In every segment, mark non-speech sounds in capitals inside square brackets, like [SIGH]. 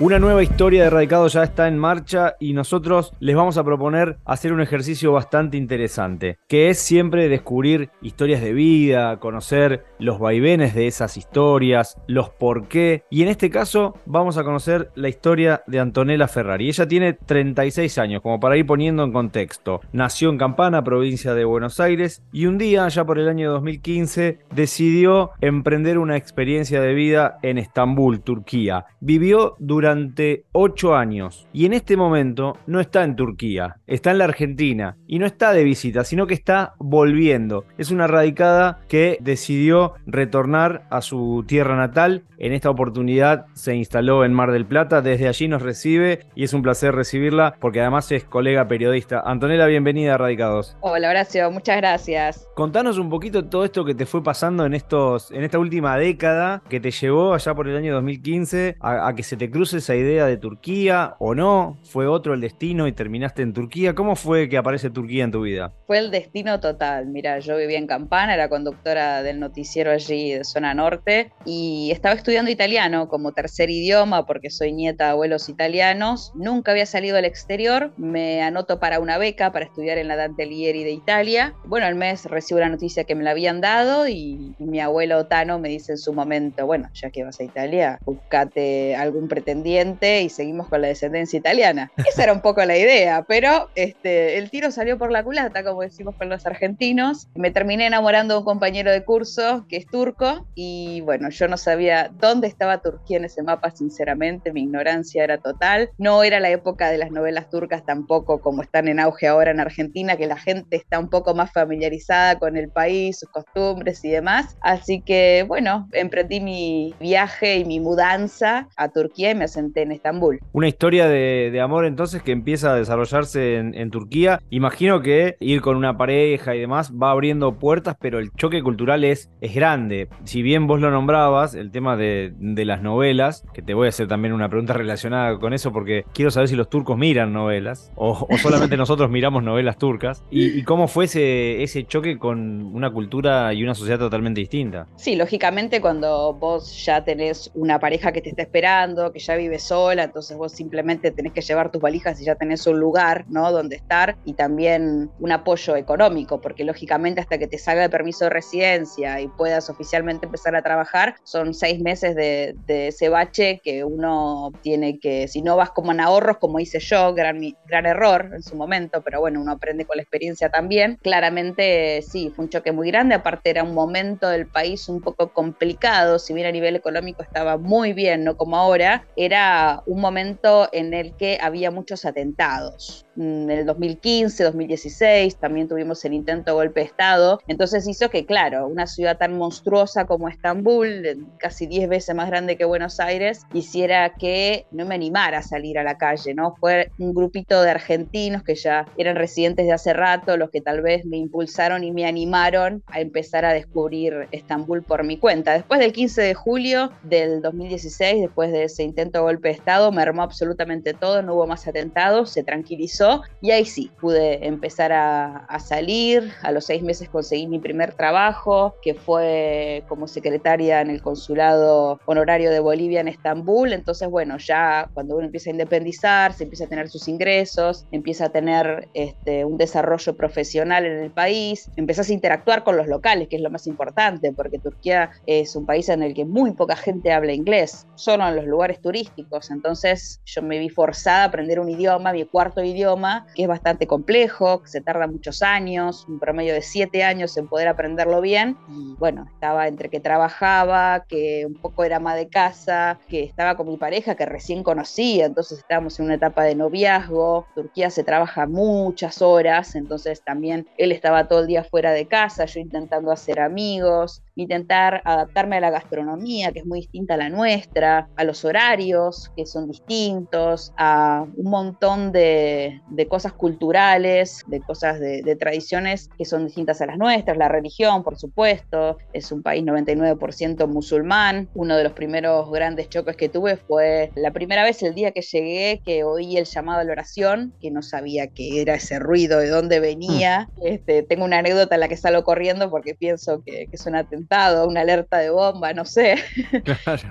Una nueva historia de Radicado ya está en marcha y nosotros les vamos a proponer hacer un ejercicio bastante interesante, que es siempre descubrir historias de vida, conocer los vaivenes de esas historias, los por qué. Y en este caso vamos a conocer la historia de Antonella Ferrari. Ella tiene 36 años, como para ir poniendo en contexto. Nació en Campana, provincia de Buenos Aires, y un día, ya por el año 2015, decidió emprender una experiencia de vida en Estambul, Turquía. Vivió durante durante ocho años y en este momento no está en Turquía, está en la Argentina y no está de visita, sino que está volviendo. Es una radicada que decidió retornar a su tierra natal. En esta oportunidad se instaló en Mar del Plata, desde allí nos recibe y es un placer recibirla porque además es colega periodista. Antonella, bienvenida a Radicados. Hola Horacio, muchas gracias. Contanos un poquito todo esto que te fue pasando en, estos, en esta última década que te llevó allá por el año 2015 a, a que se te cruce esa idea de Turquía o no? ¿Fue otro el destino y terminaste en Turquía? ¿Cómo fue que aparece Turquía en tu vida? Fue el destino total. Mira, yo vivía en Campana, era conductora del noticiero allí de zona norte y estaba estudiando italiano como tercer idioma porque soy nieta de abuelos italianos. Nunca había salido al exterior. Me anoto para una beca para estudiar en la Dante Alighieri de Italia. Bueno, al mes recibo la noticia que me la habían dado y, y mi abuelo Tano me dice en su momento, bueno, ya que vas a Italia, buscate algún pretendiente y seguimos con la descendencia italiana. [LAUGHS] Esa era un poco la idea, pero este, el tiro salió por la culata, como decimos con los argentinos. Me terminé enamorando de un compañero de curso que es turco y bueno, yo no sabía dónde estaba Turquía en ese mapa, sinceramente, mi ignorancia era total. No era la época de las novelas turcas tampoco como están en auge ahora en Argentina, que la gente está un poco más familiarizada con el país, sus costumbres y demás. Así que bueno, emprendí mi viaje y mi mudanza a Turquía y me en Estambul. Una historia de, amor entonces que empieza a desarrollarse en, Turquía. Imagino que ir con una pareja y demás va abriendo puertas, pero el choque cultural es, es grande. Si bien vos lo nombrabas, el tema de, las novelas, que te voy a hacer también una pregunta [LAUGHS] relacionada con eso porque quiero saber si los turcos miran novelas o, solamente [LAUGHS] nosotros miramos novelas turcas y, cómo fue ese, ese choque con una cultura y una sociedad totalmente distinta. Sí, lógicamente cuando vos ya tenés una pareja que te está esperando, que ya vive sola, entonces vos simplemente tenés que llevar tus valijas y ya tenés un lugar, ¿no? Donde estar y también un apoyo económico, porque lógicamente hasta que te salga el permiso de residencia y puedas oficialmente empezar a trabajar, son seis meses de, ese bache que uno tiene que, si no vas como en ahorros, como hice yo, gran, gran error en su momento, pero bueno, uno aprende con la experiencia también. Claramente sí, fue un choque muy grande, aparte era un momento del país un poco complicado, si bien a nivel económico estaba muy bien, no como ahora, era un momento en el que había muchos atentados. Mm, en el 2015, 2016 también tuvimos el intento de golpe de Estado. Entonces hizo que, claro, una ciudad tan monstruosa como Estambul, casi 10 veces más grande que Buenos Aires, hiciera que no me animara a salir a la calle, ¿no? Fue un grupito de argentinos que ya eran residentes de hace rato los que tal vez me impulsaron y me animaron a empezar a descubrir Estambul por mi cuenta. Después del 15 de julio del 2016, después de ese intento de golpe de Estado, me armó absolutamente todo, no hubo más atentados, se tranquilizó y ahí sí, pude empezar a, salir. A los seis meses conseguí mi primer trabajo, que fue como secretaria en el consulado honorario de Bolivia en Estambul. Entonces, bueno, ya cuando uno empieza a independizarse, empieza a tener sus ingresos, empieza a tener este, un desarrollo profesional en el país, empezás a interactuar con los locales, que es lo más importante, porque Turquía es un país en el que muy poca gente habla inglés, solo en los lugares turísticos. Entonces, yo me vi forzada a aprender un idioma, mi cuarto idioma, que es bastante complejo, que se tarda muchos años, un promedio de siete años en poder aprenderlo bien. Y bueno, estaba entre que trabajaba, que un poco era ama de casa, que estaba con mi pareja que recién conocía, entonces estábamos en una etapa de noviazgo. Turquía se trabaja muchas horas, entonces también él estaba todo el día fuera de casa, yo intentando hacer amigos, intentar adaptarme a la gastronomía, que es muy distinta a la nuestra, a los horarios, que son distintos, a un montón de, cosas culturales, de cosas de, tradiciones que son distintas a las nuestras, la religión, por supuesto, es un país 99% musulmán. Uno de los primeros grandes choques que tuve fue la primera vez el día que llegué que oí el llamado a la oración, que no sabía qué era ese ruido, de dónde venía. Mm. Este, tengo una anécdota en la que salgo corriendo porque pienso que, que es una atentado, una alerta de bomba, no sé. [LAUGHS]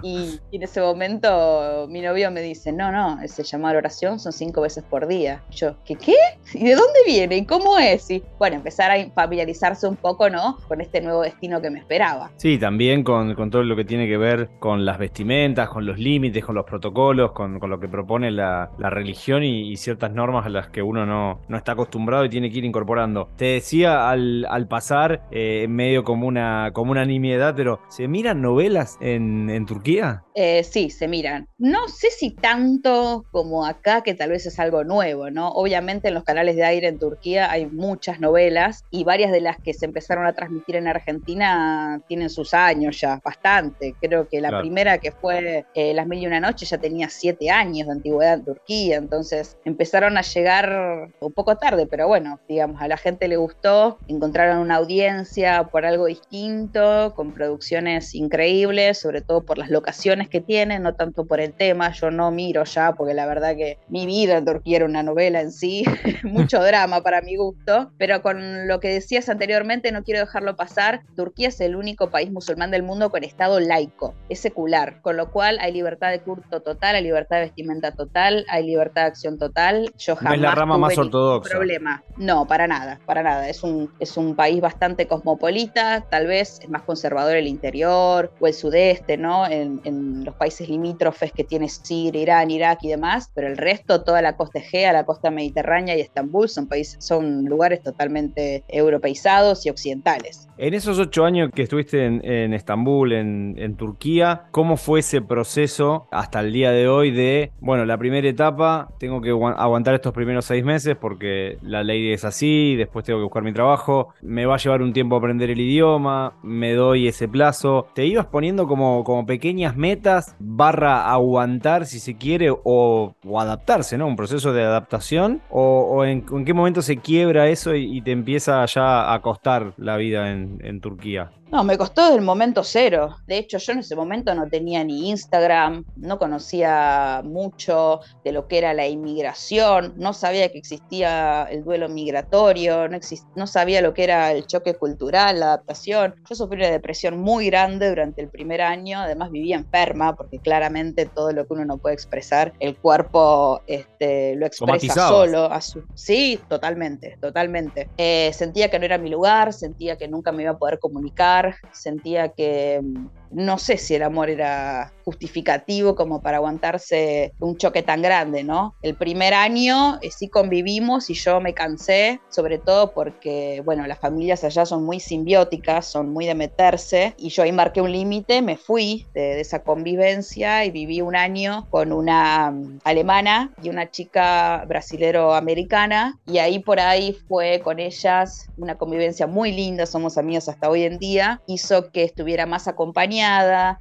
Y, en ese momento mi novio me dice, no, no, ese llamar oración son cinco veces por día. Yo, ¿qué qué? ¿Y de dónde viene? ¿Y cómo es? Y bueno, empezar a familiarizarse un poco, ¿no? Con este nuevo destino que me esperaba. Sí, también con, todo lo que tiene que ver con las vestimentas, con los límites, con los protocolos, con, lo que propone la, religión y, ciertas normas a las que uno no, no está acostumbrado y tiene que ir incorporando. Te decía al, pasar, eh, medio como una, como una nimiedad, pero ¿se miran novelas en, en Turquía? Eh, sí, se miran. No sé si tanto como acá, que tal vez es algo nuevo, ¿no? Obviamente en los canales de aire en Turquía hay muchas novelas y varias de las que se empezaron a transmitir en Argentina tienen sus años ya, bastante. Creo que la primera que fue eh, Las Mil y Una Noche ya tenía siete años de antigüedad en Turquía, entonces empezaron a llegar un poco tarde, pero bueno, digamos, a la gente le gustó, encontraron una audiencia por algo distinto, con producciones increíbles, sobre todo por las locaciones que tienen, no tanto por el tema. Yo no miro ya, porque la verdad que mi vida en Turquía era una novela en sí, [LAUGHS] mucho [LAUGHS] drama para mi gusto. Pero con lo que decías anteriormente, no quiero dejarlo pasar. Turquía es el único país musulmán del mundo con Estado laico, es secular, con lo cual hay libertad de culto total, hay libertad de vestimenta total, hay libertad de acción total. Yo jamás es la rama más ortodoxa. Problema. No, para nada, para nada. Es un, es un país bastante cosmopolita, tal vez es más conservador el interior o el sudeste, ¿no? En, en los países limítrofes que tiene Siria, Irán, Irak y demás, pero el resto, toda la costa Egea, la costa mediterránea y Estambul son, países, son lugares totalmente europeizados y occidentales. En esos ocho años que estuviste en, Estambul, en, Turquía, ¿cómo fue ese proceso hasta el día de hoy de, bueno, la primera etapa, tengo que aguantar estos primeros seis meses porque la ley es así, después tengo que buscar mi trabajo, me va a llevar un tiempo aprender el idioma, me doy ese plazo. ¿Te ibas poniendo como, como pequeñas metas barra aguantar si se quiere o, adaptarse, ¿no? Un proceso de adaptación o, en, qué momento se quiebra eso y, te empieza ya a costar la vida en, en, Turquía? No, me costó desde el momento cero. De hecho, yo en ese momento no tenía ni Instagram, no conocía mucho de lo que era la inmigración, no sabía que existía el duelo migratorio, no, no sabía lo que era el choque cultural, la adaptación. Yo sufrí una depresión muy grande durante el primer año, además vivía enferma, porque claramente todo lo que uno no puede expresar, el cuerpo este, lo expresa solo. A su... Sí, totalmente, totalmente. Eh, sentía que no era mi lugar, sentía que nunca me iba a poder comunicar sentía que mm, no sé si el amor era justificativo como para aguantarse un choque tan grande, ¿no? El primer año eh, sí convivimos y yo me cansé, sobre todo porque, bueno, las familias allá son muy simbióticas, son muy de meterse, y yo ahí marqué un límite, me fui de, esa convivencia y viví un año con una mm, alemana y una chica brasilero-americana, y ahí por ahí fue con ellas una convivencia muy linda, somos amigas hasta hoy en día, hizo que estuviera más acompañada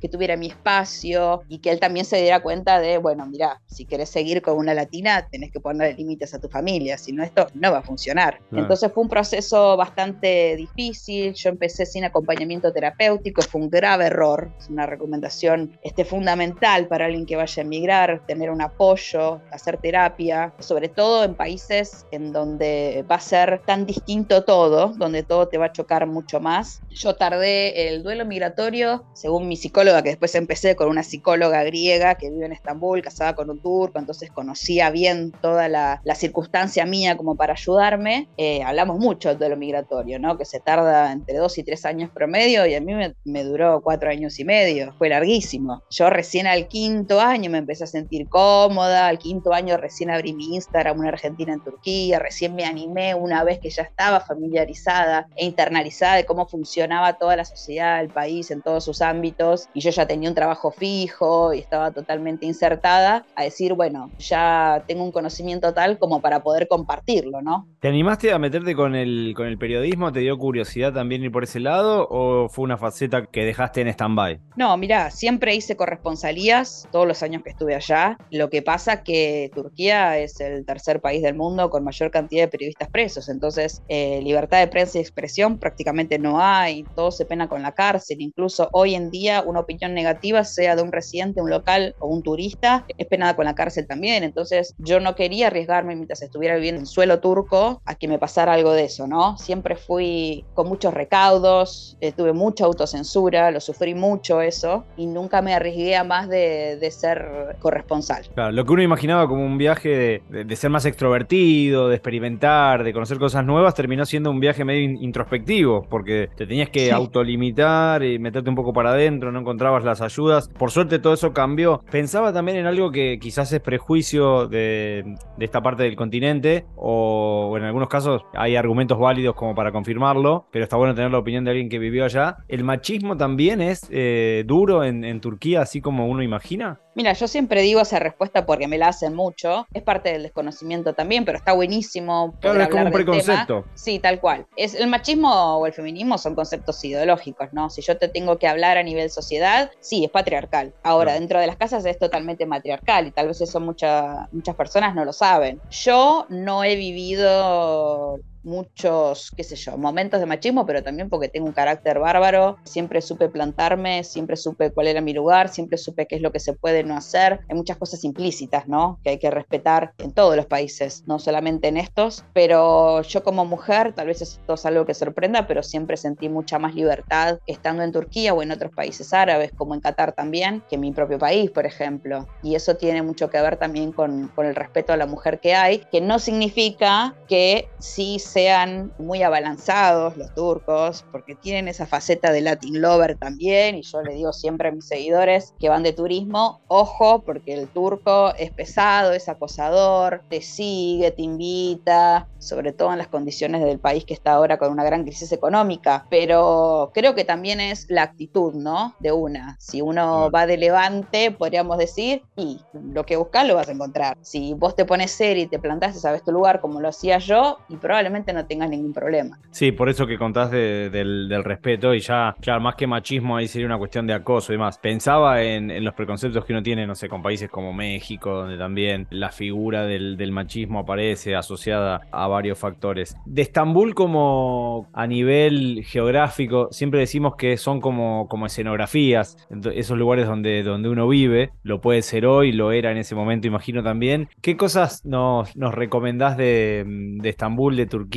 que tuviera mi espacio y que él también se diera cuenta de, bueno, mira, si querés seguir con una latina, tenés que poner límites a tu familia, si no esto no va a funcionar. Entonces fue un proceso bastante difícil, yo empecé sin acompañamiento terapéutico, fue un grave error, es una recomendación este, fundamental para alguien que vaya a emigrar, tener un apoyo, hacer terapia, sobre todo en países en donde va a ser tan distinto todo, donde todo te va a chocar mucho más. Yo tardé el duelo migratorio, según mi psicóloga, que después empecé con una psicóloga griega que vive en Estambul, casada con un turco, entonces conocía bien toda la, circunstancia mía como para ayudarme, eh, hablamos mucho de lo migratorio, ¿no? que se tarda entre dos y tres años promedio y a mí me, duró cuatro años y medio, fue larguísimo. Yo recién al quinto año me empecé a sentir cómoda, al quinto año recién abrí mi Instagram, una argentina en Turquía, recién me animé una vez que ya estaba familiarizada e internalizada de cómo funcionaba toda la sociedad, el país en todos sus ámbitos ámbitos y yo ya tenía un trabajo fijo y estaba totalmente insertada, a decir, bueno, ya tengo un conocimiento tal como para poder compartirlo, ¿no? ¿Te animaste a meterte con el, con el periodismo? ¿Te dio curiosidad también ir por ese lado o fue una faceta que dejaste en stand-by? No, mira, siempre hice corresponsalías todos los años que estuve allá. Lo que pasa que Turquía es el tercer país del mundo con mayor cantidad de periodistas presos, entonces eh, libertad de prensa y expresión prácticamente no hay, todo se pena con la cárcel, incluso hoy en día una opinión negativa, sea de un residente, un local o un turista, es penada con la cárcel también. Entonces yo no quería arriesgarme mientras estuviera viviendo en suelo turco a que me pasara algo de eso, ¿no? Siempre fui con muchos recaudos, eh, tuve mucha autocensura, lo sufrí mucho eso y nunca me arriesgué a más de, ser corresponsal. Claro, lo que uno imaginaba como un viaje de, ser más extrovertido, de experimentar, de conocer cosas nuevas, terminó siendo un viaje medio introspectivo, porque te tenías que autolimitar y meterte un poco para adentro, no encontrabas las ayudas. Por suerte todo eso cambió. Pensaba también en algo que quizás es prejuicio de, esta parte del continente, o en algunos casos hay argumentos válidos como para confirmarlo, pero está bueno tener la opinión de alguien que vivió allá. ¿El machismo también es eh, duro en, Turquía, así como uno imagina? Mira, yo siempre digo esa respuesta porque me la hacen mucho. Es parte del desconocimiento también, pero está buenísimo. Claro, es como un preconcepto. Sí, tal cual. Es, el machismo o el feminismo son conceptos ideológicos, ¿no? Si yo te tengo que hablar a nivel sociedad, sí, es patriarcal. Ahora, dentro de las casas es totalmente matriarcal y tal vez eso muchas muchas personas no lo saben. Yo no he vivido muchos, qué sé yo, momentos de machismo, pero también porque tengo un carácter bárbaro. Siempre supe plantarme, siempre supe cuál era mi lugar, siempre supe qué es lo que se puede no hacer. Hay muchas cosas implícitas, ¿no? Que hay que respetar en todos los países, no solamente en estos. Pero yo como mujer, tal vez esto es algo que sorprenda, pero siempre sentí mucha más libertad estando en Turquía o en otros países árabes, como en Qatar también, que en mi propio país, por ejemplo. Y eso tiene mucho que ver también con, con el respeto a la mujer que hay, que no significa que sí sean muy abalanzados los turcos, porque tienen esa faceta de Latin lover también, y yo le digo siempre a mis seguidores que van de turismo, ojo, porque el turco es pesado, es acosador, te sigue, te invita, sobre todo en las condiciones del país que está ahora con una gran crisis económica, pero creo que también es la actitud, ¿no? De una. Si uno va de levante, podríamos decir, y lo que buscas lo vas a encontrar. Si vos te pones serio y te plantaste, sabes tu lugar como lo hacía yo, y probablemente no tengas ningún problema. Sí, por eso que contás del, respeto y ya, claro, más que machismo ahí sería una cuestión de acoso y demás. Pensaba en, los preconceptos que uno tiene, no sé, con países como México, donde también la figura del, machismo aparece asociada a varios factores. De Estambul como a nivel geográfico, siempre decimos que son como, escenografías, esos lugares donde, donde uno vive, lo puede ser hoy, lo era en ese momento, imagino también. ¿Qué cosas nos, nos recomendás de Estambul, de Turquía,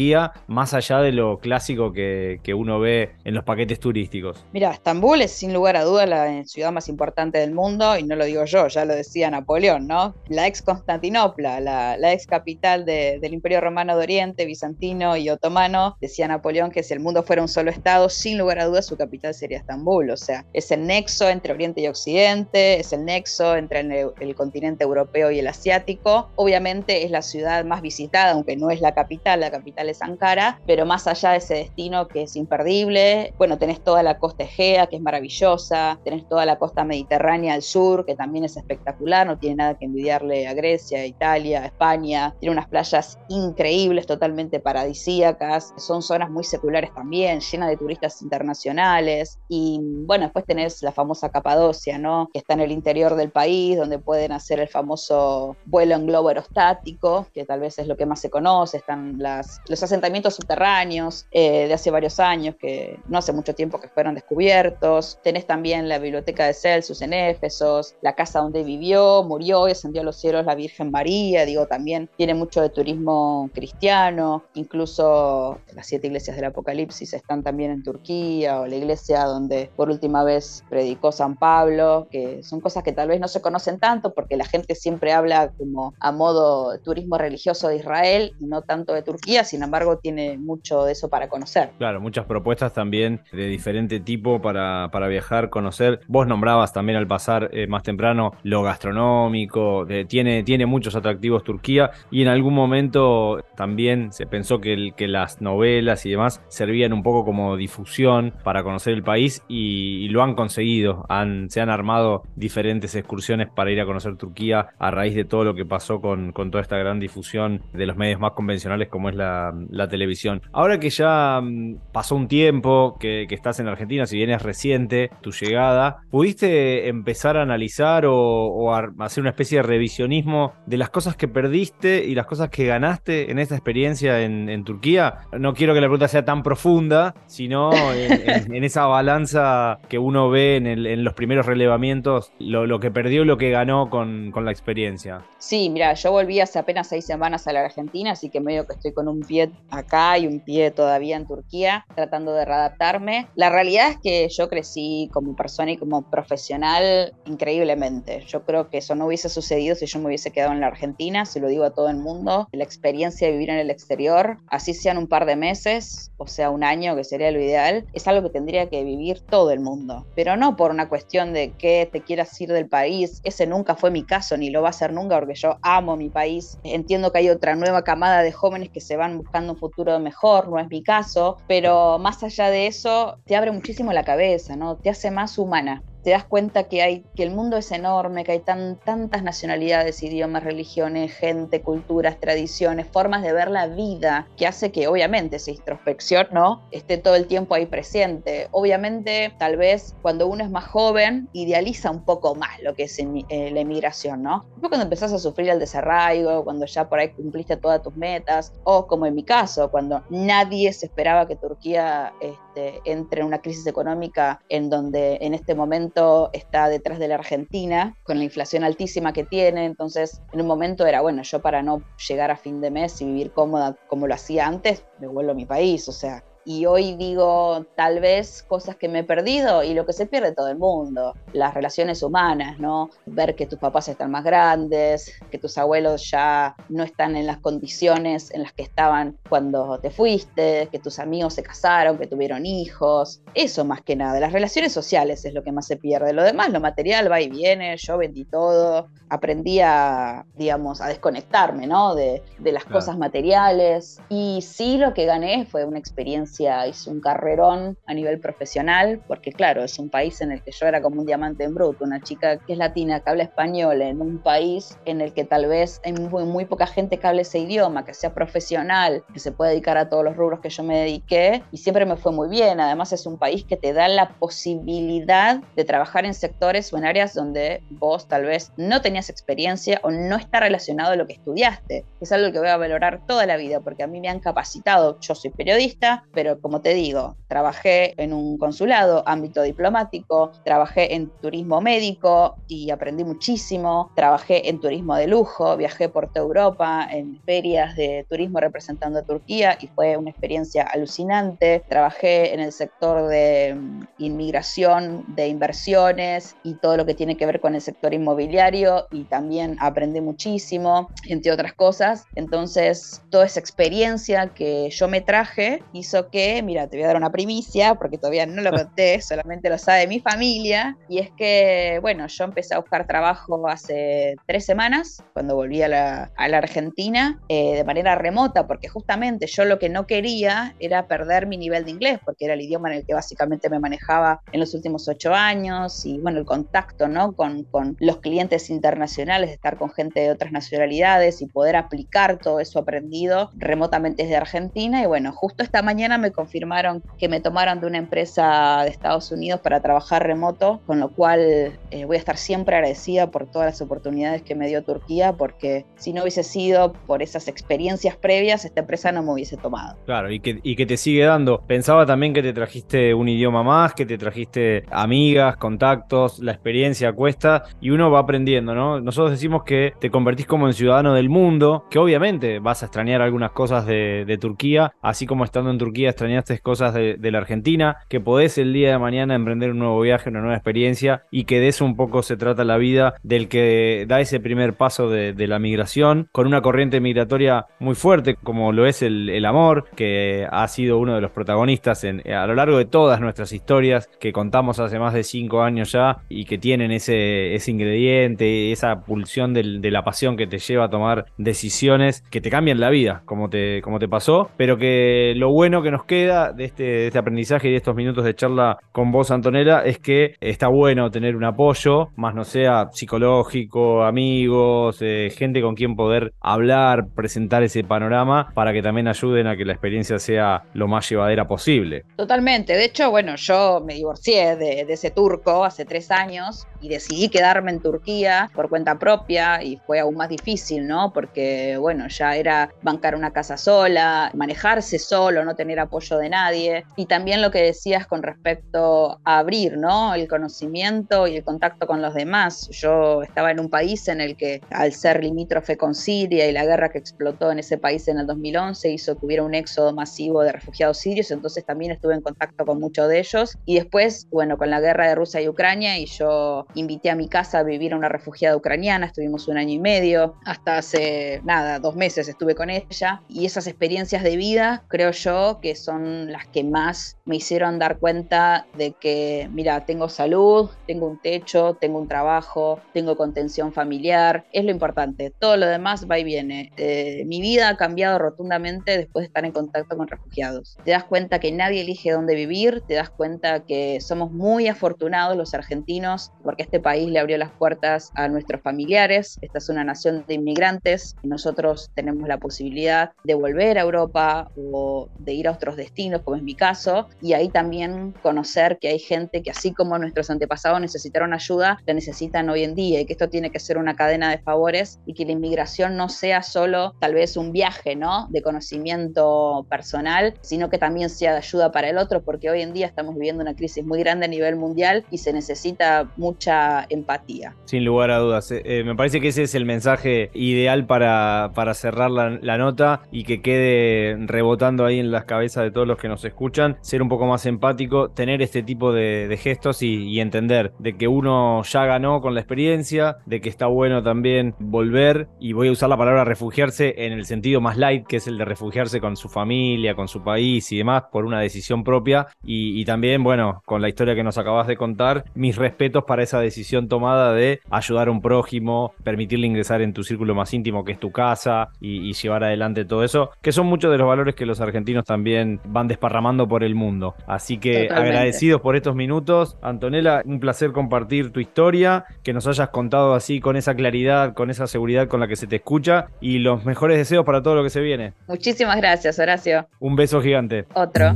más allá de lo clásico que, uno ve en los paquetes turísticos? Mira, Estambul es sin lugar a duda la ciudad más importante del mundo, y no lo digo yo, ya lo decía Napoleón, ¿no? La ex Constantinopla, la, ex capital del Imperio Romano Oriente, bizantino y otomano, decía Napoleón que si el mundo fuera un solo estado, sin lugar a dudas su capital sería Estambul. O sea, es el nexo entre Oriente y Occidente, es el nexo entre el, continente europeo y el asiático. Obviamente es la ciudad más visitada, aunque no es la capital, la capital es Ankara, pero más allá de ese destino que es imperdible, bueno, tenés toda la costa Egea, que es maravillosa, tenés toda la costa mediterránea al sur, que también es espectacular, no tiene nada que envidiarle a Grecia, Italia, España, tiene unas playas increíbles totalmente paradisíacas. Son zonas muy seculares también, llenas de turistas internacionales. Y bueno, después tenés la famosa Capadocia, ¿no? Que está en el interior del país, donde pueden hacer el famoso vuelo en globo aerostático, que tal vez es lo que más se conoce. Están las, los asentamientos subterráneos eh, de hace varios años, que no hace mucho tiempo que fueron descubiertos. Tenés también la biblioteca de Celsius en Éfesos, la casa donde vivió, murió y ascendió a los cielos la Virgen María. Digo, también tiene mucho de turismo cristiano incluso las siete iglesias del Apocalipsis están también en Turquía, o la iglesia donde por última vez predicó San Pablo, que son cosas que tal vez no se conocen tanto porque la gente siempre habla como a modo turismo religioso de Israel no tanto de Turquía, sin embargo tiene mucho de eso para conocer. Claro, muchas propuestas también de diferente tipo para, para viajar, conocer. Vos nombrabas también al pasar eh, más temprano lo gastronómico, tiene, tiene muchos atractivos Turquía y en algún momento también se pensó que, las novelas y demás servían un poco como difusión para conocer el país y, lo han conseguido. Han, se han armado diferentes excursiones para ir a conocer Turquía a raíz de todo lo que pasó con, con toda esta gran difusión de los medios más convencionales como es la, televisión. Ahora que ya mm, pasó un tiempo que, estás en Argentina, si bien es reciente tu llegada, ¿pudiste empezar a analizar o, a hacer una especie de revisionismo de las cosas que perdiste y las cosas que ganaste en este experiencia en, Turquía? No quiero que la pregunta sea tan profunda, sino en, esa balanza que uno ve en, los primeros relevamientos, lo, que perdió y lo que ganó con, la experiencia. Sí, mira, yo volví hace apenas seis semanas a la Argentina, así que medio que estoy con un pie pie acá y un pie todavía en Turquía, tratando de readaptarme. La realidad es que yo crecí como persona y como profesional increíblemente. Yo creo que eso no hubiese sucedido si yo me hubiese quedado en la Argentina, se lo digo a todo el mundo. La experiencia de vivir en el exterior, así sean un par de meses, o sea, un año, que sería lo ideal, es algo que tendría que vivir todo el mundo. Pero no por una cuestión de que te quieras ir del país. Ese nunca fue mi caso, ni lo va a ser nunca, porque yo amo mi país. Entiendo que hay otra nueva camada de jóvenes que se van buscando un futuro mejor, no es mi caso, pero más allá de eso, te abre muchísimo la cabeza, ¿no? Te hace más humana te das cuenta que, hay, que el mundo es enorme, que hay tan, tantas nacionalidades, idiomas, religiones, gente, culturas, tradiciones, formas de ver la vida, que hace que obviamente esa introspección ¿no? esté todo el tiempo ahí presente. Obviamente, tal vez cuando uno es más joven, idealiza un poco más lo que es eh, la inmigración, ¿no? Después cuando empezás a sufrir el desarraigo, cuando ya por ahí cumpliste todas tus metas, o como en mi caso, cuando nadie se esperaba que Turquía este, entre en una crisis económica en donde en este momento está detrás de la Argentina, con la inflación altísima que tiene, entonces en un momento era, bueno, yo para no llegar a fin de mes y vivir cómoda como lo hacía antes, me vuelvo a mi país, o sea, y hoy digo tal vez cosas que me he perdido y lo que se pierde todo el mundo, las relaciones humanas, ¿no? Ver que tus papás están más grandes, que tus abuelos ya no están en las condiciones en las que estaban cuando te fuiste, que tus amigos se casaron, que tuvieron hijos, eso más que nada, las relaciones sociales es lo que más se pierde, lo demás, lo material va y viene, yo vendí todo, aprendí a, digamos, a desconectarme, ¿no? De, de las cosas materiales. Y sí lo que gané fue una experiencia hizo un carrerón a nivel profesional, porque claro, es un país en el que yo era como un diamante en bruto, una chica que es latina, que habla español, en un país en el que tal vez hay muy, muy poca gente que hable ese idioma, que sea profesional, que se pueda dedicar a todos los rubros que yo me dediqué, y siempre me fue muy bien. Además es un país que te da la posibilidad de trabajar en sectores o en áreas donde vos tal vez no tenías experiencia o no está relacionado a lo que estudiaste. Es algo que voy a valorar toda la vida, porque a mí me han capacitado, yo soy periodista, pero pero como te digo, trabajé en un consulado, ámbito diplomático, trabajé en turismo médico y aprendí muchísimo, trabajé en turismo de lujo, viajé por toda Europa en ferias de turismo representando a Turquía y fue una experiencia alucinante, trabajé en el sector de mm, inmigración, de inversiones y todo lo que tiene que ver con el sector inmobiliario y también aprendí muchísimo, entre otras cosas. Entonces, toda esa experiencia que yo me traje hizo que, mira, te voy a dar una primicia, porque todavía no lo conté, [LAUGHS] solamente lo sabe mi familia, y es que, bueno, yo empecé a buscar trabajo hace tres semanas, cuando volví a la, Argentina, eh, de manera remota, porque justamente yo lo que no quería era perder mi nivel de inglés, porque era el idioma en el que básicamente me manejaba en los últimos ocho años, y bueno, el contacto, ¿no? Con, con los clientes internacionales, estar con gente de otras nacionalidades y poder aplicar todo eso aprendido remotamente desde Argentina, y bueno, justo esta mañana me confirmaron que me tomaron de una empresa de Estados Unidos para trabajar remoto, con lo cual eh, voy a estar siempre agradecida por todas las oportunidades que me dio Turquía, porque si no hubiese sido por esas experiencias previas, esta empresa no me hubiese tomado. Claro, y que, y que te sigue dando. Pensaba también que te trajiste un idioma más, que te trajiste amigas, contactos, la experiencia cuesta, y uno va aprendiendo, ¿no? Nosotros decimos que te convertís como en ciudadano del mundo, que obviamente vas a extrañar algunas cosas de, de Turquía, así como estando en Turquía extrañaste cosas de, la Argentina, que podés el día de mañana emprender un nuevo viaje, una nueva experiencia y que de eso un poco se trata la vida del que da ese primer paso de, la migración con una corriente migratoria muy fuerte como lo es el, amor, que ha sido uno de los protagonistas a lo largo de todas nuestras historias que contamos hace más de cinco años ya y que tienen ese, ese ingrediente, esa pulsión de la pasión que te lleva a tomar decisiones que te cambian la vida, como te, como te pasó, pero que lo bueno que nos queda de este, este, aprendizaje y de estos minutos de charla con vos, Antonella, es que está bueno tener un apoyo, más no sea psicológico, amigos, eh, gente con quien poder hablar, presentar ese panorama para que también ayuden a que la experiencia sea lo más llevadera posible. Totalmente. De hecho, bueno, yo me divorcié de, de ese turco hace tres años y decidí quedarme en Turquía por cuenta propia y fue aún más difícil, ¿no? Porque, bueno, ya era bancar una casa sola, manejarse solo, no tener apoyo de nadie. Y también lo que decías con respecto a abrir, ¿no? El conocimiento y el contacto con los demás. Yo estaba en un país en el que, al ser limítrofe con Siria y la guerra que explotó en ese país en el 2011, hizo que hubiera un éxodo masivo de refugiados sirios, entonces también estuve en contacto con muchos de ellos. Y después, bueno, con la guerra de Rusia y Ucrania, y yo invité a mi casa a vivir a una refugiada ucraniana, estuvimos un año y medio, hasta hace, nada, dos meses estuve con ella, y esas experiencias de vida, creo yo, que son las que más me hicieron dar cuenta de que, mira, tengo salud, tengo un techo, tengo un trabajo, tengo contención familiar, es lo importante, todo lo demás va y viene. Eh, mi vida ha cambiado rotundamente después de estar en contacto con refugiados. Te das cuenta que nadie elige dónde vivir, te das cuenta que somos muy afortunados los argentinos porque este país le abrió las puertas a nuestros familiares. Esta es una nación de inmigrantes y nosotros tenemos la posibilidad de volver a Europa o de ir a otros destinos, como es mi caso, y ahí también conocer que hay gente que así como nuestros antepasados necesitaron ayuda, la necesitan hoy en día y que esto tiene que ser una cadena de favores y que la inmigración no sea solo tal vez un viaje, ¿no? De conocimiento personal, sino que también sea de ayuda para el otro, porque hoy en día estamos viviendo una crisis muy grande a nivel mundial y se necesita mucha empatía. Sin lugar a dudas. Eh, eh, me parece que ese es el mensaje ideal para, para cerrar la, nota y que quede rebotando ahí en las cabezas de todos los que nos escuchan. Ser un poco más empático, tener este tipo de, gestos y, y entender de que uno ya ganó con la experiencia, de que está bueno también volver y voy a usar la palabra refugiarse en el sentido más light, que es el de refugiarse con su familia, con su país y demás, por una decisión propia. Y, también, bueno, con la historia que nos acabas de contar, mis respetos para esa decisión tomada de ayudar a un prójimo, permitirle ingresar en tu círculo más íntimo, que es tu casa, y, llevar adelante todo eso, que son muchos de los valores que los argentinos también van desparramando por el mundo. Así que agradecidos por estos minutos. Antonella, un placer compartir tu historia, que nos hayas contado así con esa claridad, con esa seguridad con la que se te escucha y los mejores deseos para todo lo que se viene. Muchísimas gracias, Horacio. Un beso gigante. Otro.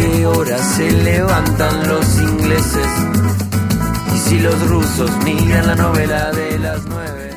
¿A qué hora se levantan los ingleses? Y si los rusos miran la novela de las nueve.